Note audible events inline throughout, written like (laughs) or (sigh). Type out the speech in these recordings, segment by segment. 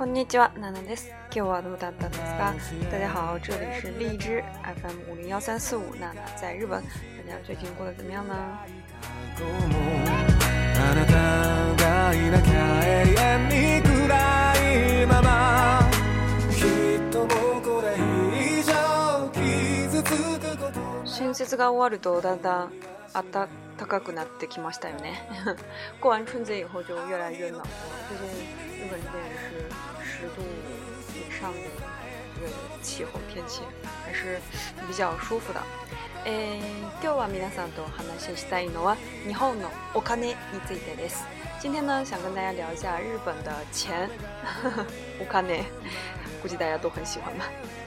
こんにちは、ナナです。今日はどうだったんですか？大家好，这里是荔枝 FM 五零幺三四五，娜娜在日本，大家最近过得怎么样呢？春節が終わるとだんだん暖かくなってきましたよね。(laughs) 过完春节以后就越来越暖和，最近日本这边是。十度以上的这个气候天气还是比较舒服的。诶，今日は皆さんどうも、新しさいのわ、日本のお金についてです。今天呢，想跟大家聊一下日本的钱，(laughs) お金，估计大家都很喜欢吧。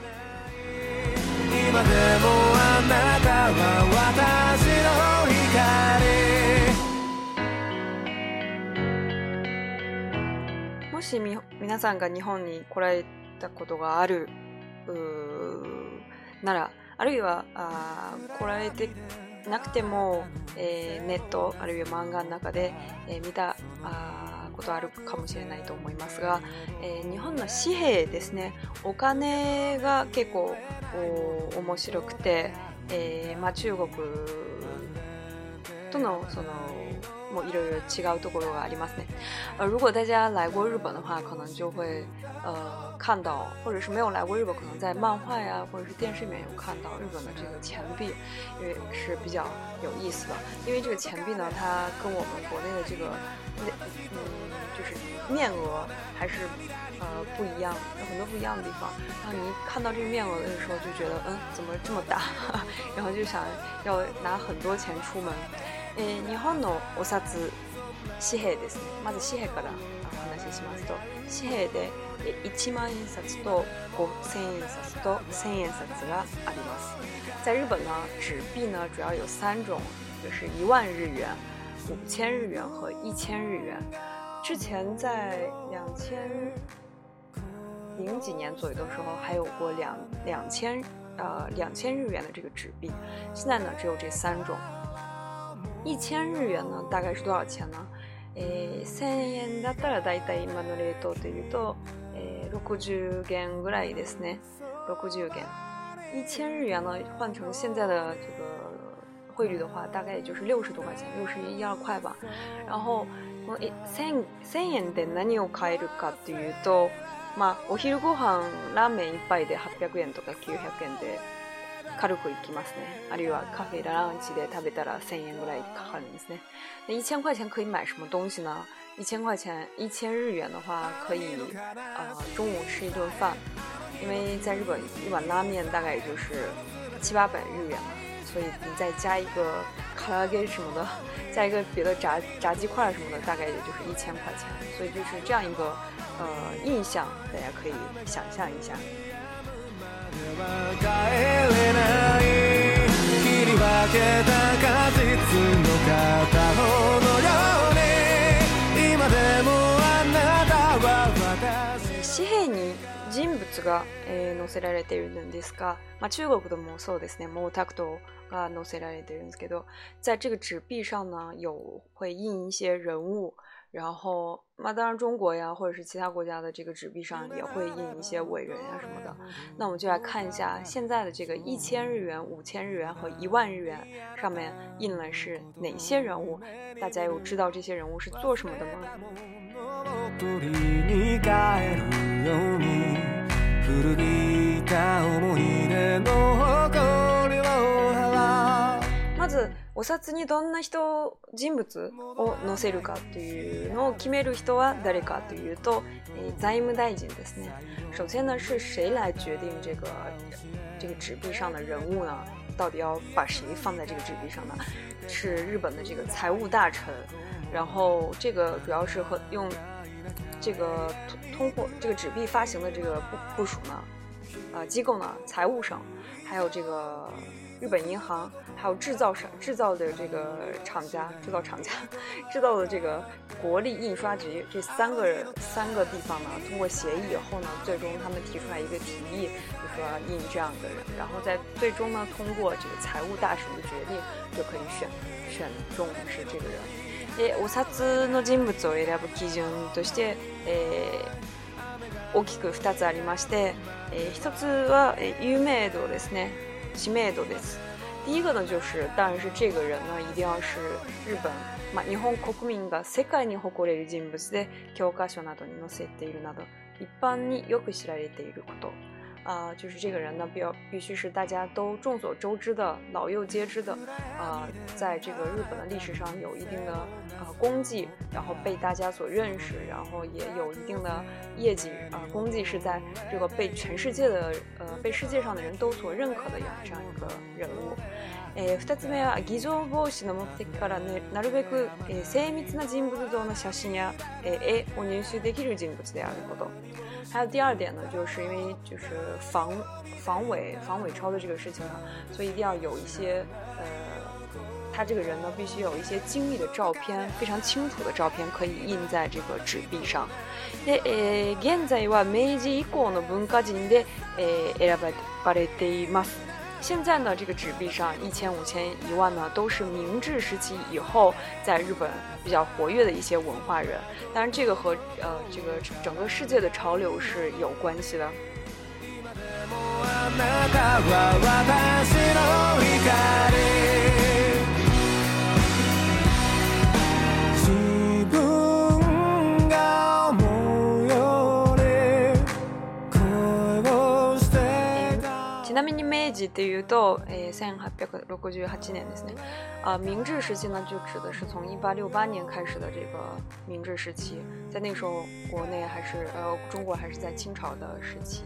しみ皆さんが日本に来られたことがあるならあるいはあ来られてなくても、えー、ネットあるいは漫画の中で、えー、見たあことあるかもしれないと思いますが、えー、日本の紙幣ですねお金が結構面白くて、えーまあ、中国とのその我一直提高对国罗的爱意嘛。呃，如果大家来过日本的话，可能就会呃看到，或者是没有来过日本，可能在漫画呀或者是电视里面有看到日本的这个钱币，因为是比较有意思的。因为这个钱币呢，它跟我们国内的这个面，嗯，就是面额还是呃不一样，有很多不一样的地方。然后你看到这个面额的时候，就觉得嗯，怎么这么大？然后就想要拿很多钱出门。えー、日本のお札紙幣ですねまず紙幣からお話ししますと紙幣で1万円札と5000円札と1000円札があります在日本呢纸幣呢主要有三种就是1万日元5000日元和1000日元之前在2000零几年左右的时候还有过两两千呃两千日元的这个纸币现在呢只有这三种一千日元の大概是多少钱呢？1000円だったら大体今の冷凍というと、え60元ぐらいですね。60元。1000日元呢换成现在的这个汇率的话，大概也就是六十多块钱，六十一二块吧。然后この千千円で何を買えるかというと、まあお昼ご飯ラーメン一杯で800円とか900円で。カルコ行きますね。あるいはカフェラウンジで食べたら千円ぐらいかかるんですね。那一千块钱可以买什么东西呢？一千块钱，一千日元的话，可以呃中午吃一顿饭，因为在日本一碗拉面大概也就是七八百日元嘛，所以你再加一个卡拉 OK 什么的，(laughs) 加一个别的炸炸鸡块什么的，大概也就是一千块钱。所以就是这样一个呃印象，大家可以想象一下。紙幣に人物が、えー、載せられているんですが、まあ、中国でもそうですね、毛沢東が載せられているんですけど、在这个纸币上呢，有会印一些人物，然后那当然，中国呀，或者是其他国家的这个纸币上也会印一些伟人呀什么的。那我们就来看一下现在的这个一千日元、五千日元和一万日元上面印了是哪些人物？大家有知道这些人物是做什么的吗？お札にどんな人人物を載せるかというのを決める人は誰かというと財務大臣ですね。首先呢，是谁来决定这个这个纸币上的人物呢？到底要把谁放在这个纸币上呢？是日本的这个财务大臣。然后这个主要是和用这个通通货这个纸币发行的这个部部署呢，呃，机构呢，财务省，还有这个。日本银行，还有制造商、制造的这个厂家，制造厂家制造的这个国立印刷局，这三个三个地方呢，通过协议以后呢，最终他们提出来一个提议，就说印这样的人，然后在最终呢，通过这个财务大臣的决定，就可以选选中是这个人。え、お札の人物を選ぶ基準として、え、大きくつありまして、え、つはえ、有度ですね。知名度です。第一个呢，就是当然是这个人呢，一定要是日本、まあ、日本国民が世界に誇れる人物で、教科書などに載せているなど、一般によく知られていること。啊，就是这个人呢，比较必须是大家都众所周知的、老幼皆知的，啊，在这个日本的历史上有一定的呃功绩，然后被大家所认识，然后也有一定的业绩啊功绩是在这个被全世界的呃被世界上的人都所认可的这样一个人物。え、二つ目は偽造防止の目的からね、なるべくえ、精密な人物像の写真やえ、絵を入手できる人物であること。还有第二点呢，就是因为就是防防伪防伪钞的这个事情啊，所以一定要有一些呃，他这个人呢必须有一些精密的照片，非常清楚的照片，可以印在这个纸币上。现在呢，这个纸币上一千、五千、一万呢，都是明治时期以后在日本比较活跃的一些文化人。当然，这个和呃，这个整个世界的潮流是有关系的。那么你每集都有到诶三八百，如果就有好几年的是呢？啊，明治时期呢，就指的是从一八六八年开始的这个明治时期。在那时候，国内还是呃中国还是在清朝的时期。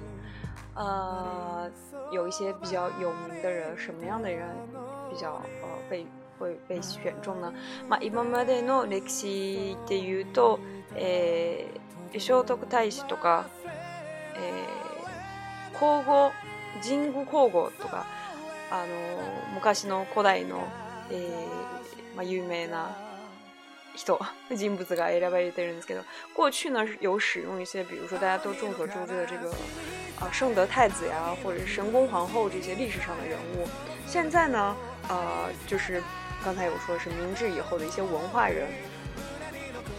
呃，有一些比较有名的人，什么样的人比较呃被会被选中呢？嘛，一般般的呢，那些都有到诶，少德大使，或者诶，皇后。神宮皇后とか、あの、昔の古代の、えー、まあ、有名な人、人物が選ばれてるんですけど、过去呢有使用一些，比如说大家都众所周知的这个啊圣德太子や、或者神宫皇后这些历史上的人物。现在呢，呃，就是刚才有说是明治以后的一些文化人。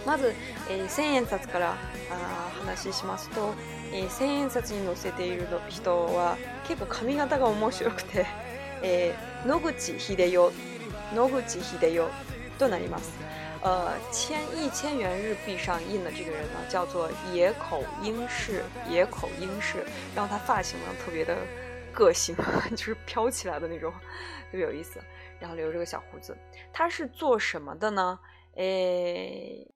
まず、えー、千円札からあ話しますと、えー、千円札に載せている人は結構髪型が面白くて、(laughs) えー、野口秀代野口秀代となります。呃，千一千元日币上印的这个人呢，叫做野口英世，野口英世，然后他发型呢特别的个性，(laughs) 就是飘起来的那种，特别有意思。然后留着个小胡子，他是做什么的呢？诶，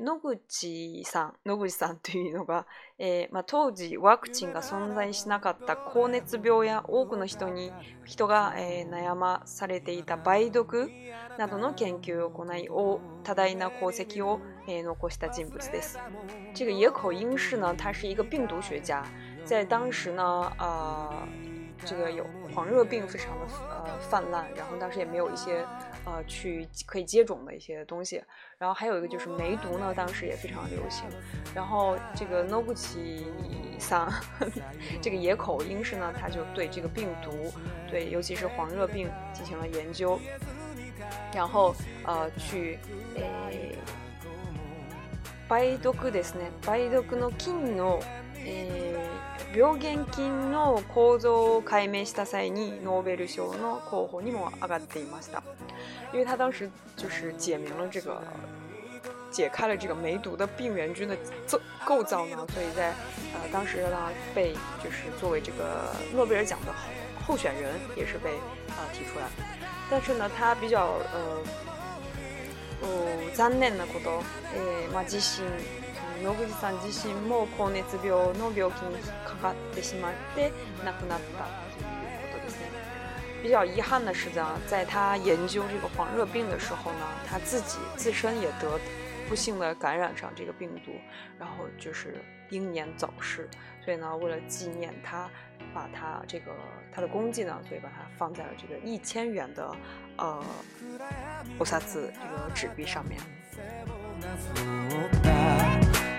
野口さん、野口さんというのが、えーまあ、当時ワクチンが存在しなかった高熱病や多くの人に人が、えー、悩まされていた梅毒などの研究を行い多大な功績を、えー、残した人物です。这个野口英呢，他是一个病毒学家，在当时呢，呃。这个有黄热病，非常的呃泛滥，然后当时也没有一些呃去可以接种的一些东西，然后还有一个就是梅毒呢，当时也非常流行。然后这个 n o b u c h i 这个野口英世呢，他就对这个病毒，对尤其是黄热病进行了研究，然后呃去，バ o ドクですね。バイドクの金の。病原菌の構造解明した際にノーベル賞の候補にも上がっていました。因为他当时就是解明了这个，解开了这个梅毒的病原菌的造构造呢，所以在呃当时呢被就是作为这个诺贝尔奖的候选人也是被啊提出来。但是呢，他比较呃，う残念的ことえま自身。ノブさん自身も高熱病の病気にかかってしまって亡くなったということですね。比较遗憾的是呢，在他研究这个黄热病的时候呢，他自己自身也得不幸的感染上这个病毒，然后就是英年早逝。所以呢，为了纪念他，把他这个他的功绩呢，所以把它放在了这个一千元的呃乌撒字这个纸币上面。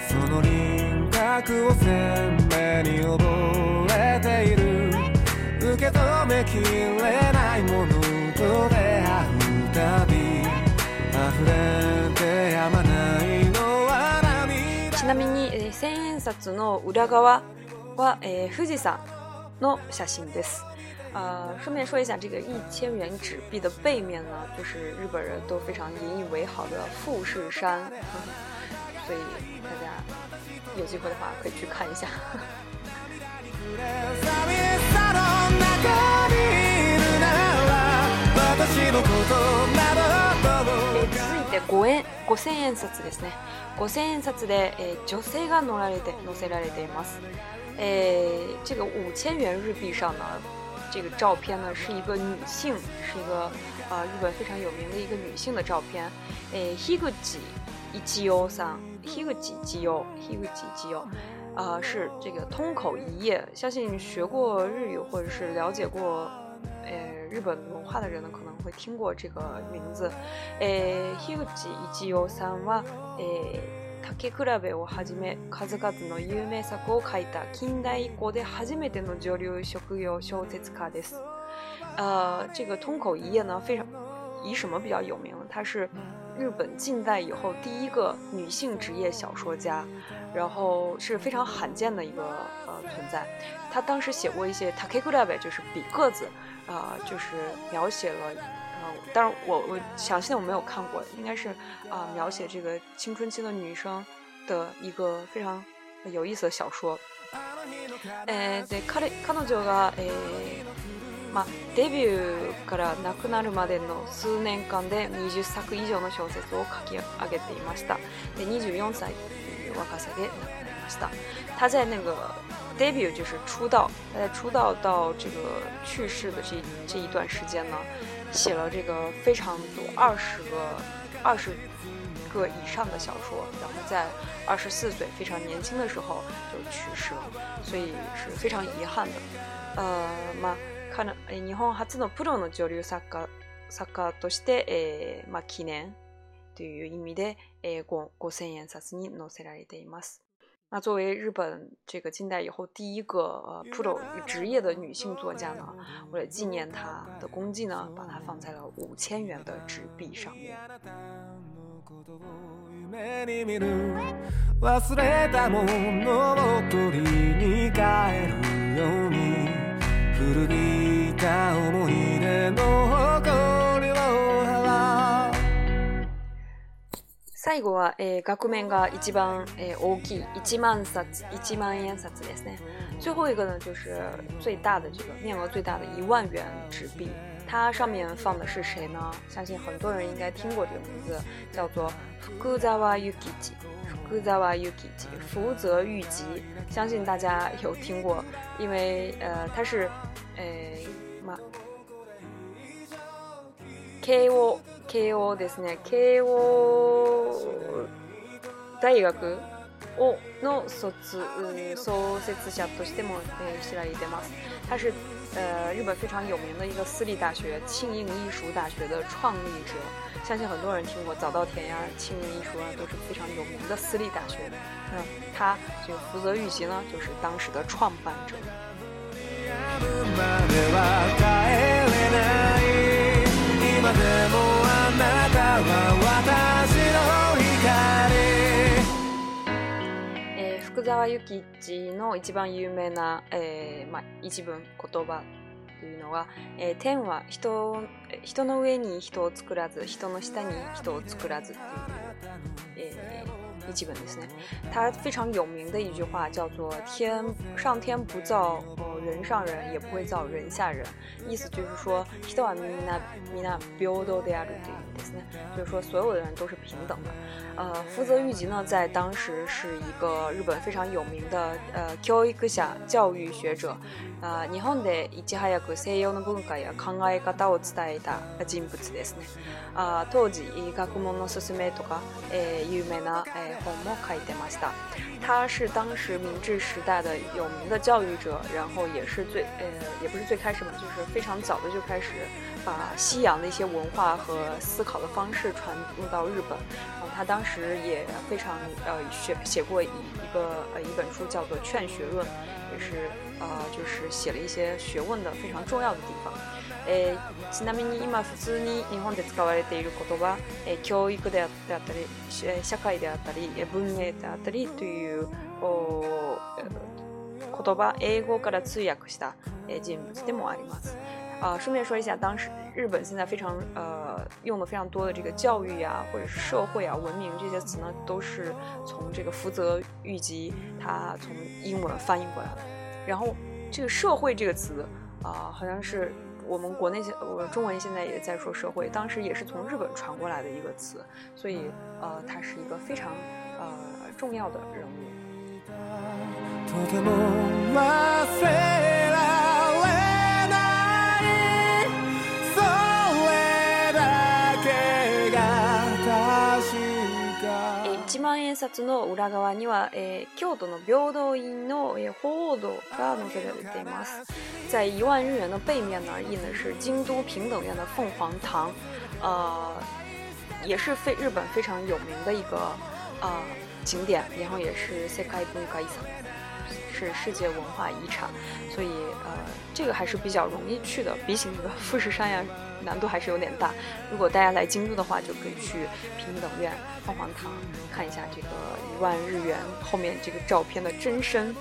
その輪郭を鮮明に覚えている受け止めきれないものと出会うたび溢れてやまないのは涙ちなみに、え千円札の裏側は、えー、富士山の写真です。呃，顺便说一下，这个一千元纸币的背面呢，就是日本人都非常引以为豪的富士山。呵呵所以大家有机会的话可以去看一下。(laughs) 続いて5円5000円札ですね5000円札で、え女性が乗られて乗せられています。えー、这0五千元日币上の这个照片呢是一个女性，是一个呃、日本非常有名的一个女性的照片。えー、一吉优三，ヒュジ吉优，ヒュジ吉优，啊，是这个通口一夜。相信学过日语或者是了解过，呃，日本文化的人呢，可能会听过这个名字。诶，ヒュジ一吉优三は，诶、竹比べをはじめ数々の有名作を書いた近代以降で初めての上流職業小説家です。呃，这个通口一夜呢，非常以什么比较有名？他是。日本近代以后第一个女性职业小说家，然后是非常罕见的一个呃存在。她当时写过一些《Takikura》，就是笔个子，啊，就是描写了，呃，但是我我详细的我没有看过，应该是啊，描写这个青春期的女生的一个非常有意思的小说。呃，对，卡里卡诺这个，嘛，debut から亡くなるまでの数年間で20作以上の小説を書き上げていました。で、二十四歳亡くなりました。他在那个 debut 就是出道，他在出道到这个去世的这这一段时间呢，写了这个非常多二十个二十个以上的小说，然后在二十四岁非常年轻的时候就去世了，所以是非常遗憾的。呃，嘛。日本初のプロの女流作家作家として、えーまあ、記念という意味で、えー、5000円札に載せられています。那作为日本这个近代以后第一个呃 pro 职业的女性作家呢，为了纪念她的功绩呢，把它放在了五千元的纸币上面。最后是，的这面，面额最大的一万元纸币，它上面放的是谁呢？相信很多人应该听过这个名字，叫做福泽谕吉。福泽谕吉，福泽谕吉，相信大家有听过，因为呃，他是，呃。ま慶応、慶応ですね。慶応大学をの卒創設者としても知られてます。他是呃日本非常有名的一个私立大学——庆应艺术大学的创立者。相信很多人听过早稻田呀、庆应艺术啊，都是非常有名的私立大学。嗯，他就福泽谕吉呢，就是当时的创办者。え福沢諭吉の一番有名な、えーまあ、一文言葉というのは、えー、天は人人の上に人を作らず人の下に人を作らずっていう、えー、日本的，他非常有名的一句话叫做“天上天不造，呃，人上人也不会造人下人”，意思就是说，就是说所有的人都是平等的。呃，福泽谕吉呢，在当时是一个日本非常有名的呃教育家、教育学者。啊，日本でいち早く西洋の文化や考え方を伝えた人物ですね。啊，当时学问の進めとか有名な。后木开伊德马西达，他是当时明治时代的有名的教育者，然后也是最呃，也不是最开始嘛，就是非常早的就开始把西洋的一些文化和思考的方式传入到日本。然后他当时也非常呃写写过一一个呃一本书叫做《劝学论》，也是。啊，就是写了一些学问的非常重要的地方。え、今日みなみにま福沢に日本で使われている言葉、え、教育であたり、社会であたり、え、文明であたりという、お、言葉、英語から通訳したえ、ジンステモアイマス。啊，顺便说一下，当时日本现在非常呃用的非常多的这个教育啊，或者是社会啊、文明这些词呢，都是从这个福泽谕吉他从英文翻译过来的。然后，这个“社会”这个词啊，好像是我们国内现，我中文现在也在说“社会”，当时也是从日本传过来的一个词，所以，呃，他是一个非常呃重要的人物。在一万日元的背面呢，印的是京都平等院的凤凰堂，呃，也是非日本非常有名的一个呃景点，然后也是世界文化遗产。是世界文化遗产，所以呃，这个还是比较容易去的，比起那个富士山呀，难度还是有点大。如果大家来京都的话，就可以去平等院、凤凰堂，看一下这个一万日元后面这个照片的真身。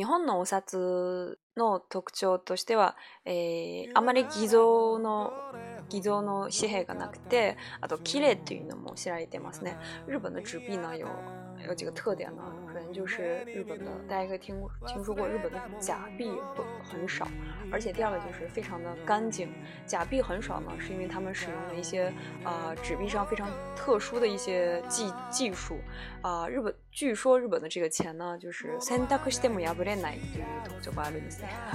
日本のお札の特徴としては、えー、あまり偽造の偽造の紙幣がなくて、あと綺麗というのも知られてますね。日本の紙幣呢有有几个特点呢，可能就是日本的大家可以听听说过日本的假币不很少，而且第二个就是非常的干净。假币很少呢，是因为他们使用了一些啊、呃、纸币上非常特殊的一些技技术啊、呃、日本。据说日本的这个钱呢，就是三ダクシデムヤブレナイという九八六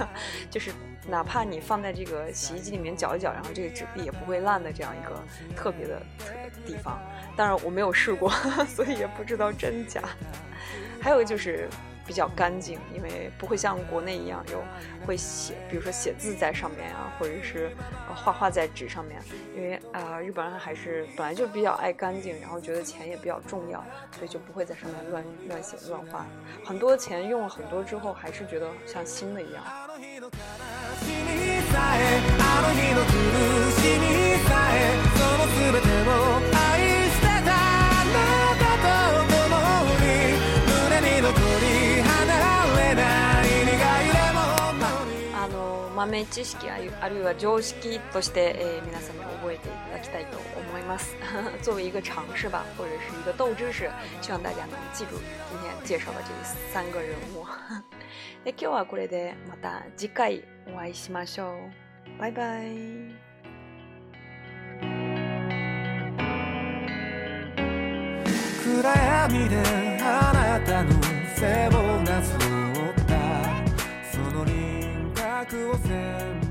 (laughs) 就是哪怕你放在这个洗衣机里面搅一搅，然后这个纸币也不会烂的这样一个特别的特地方。当然我没有试过，(laughs) 所以也不知道真假。还有就是。比较干净，因为不会像国内一样有会写，比如说写字在上面啊，或者是画画在纸上面。因为啊，日本人还是本来就比较爱干净，然后觉得钱也比较重要，所以就不会在上面乱乱写乱画。很多钱用了很多之后，还是觉得像新的一样。豆知識あるいは常識として、え皆に覚えていただきたいと思います。(laughs) 作为一个常识吧，或者是一个豆知识，希望大家能记住今天介绍的这三个人物。(laughs) で今日はこれでまた次回お会いしましょう。バイバイ。暗闇であなたの背をなぞ覚を全部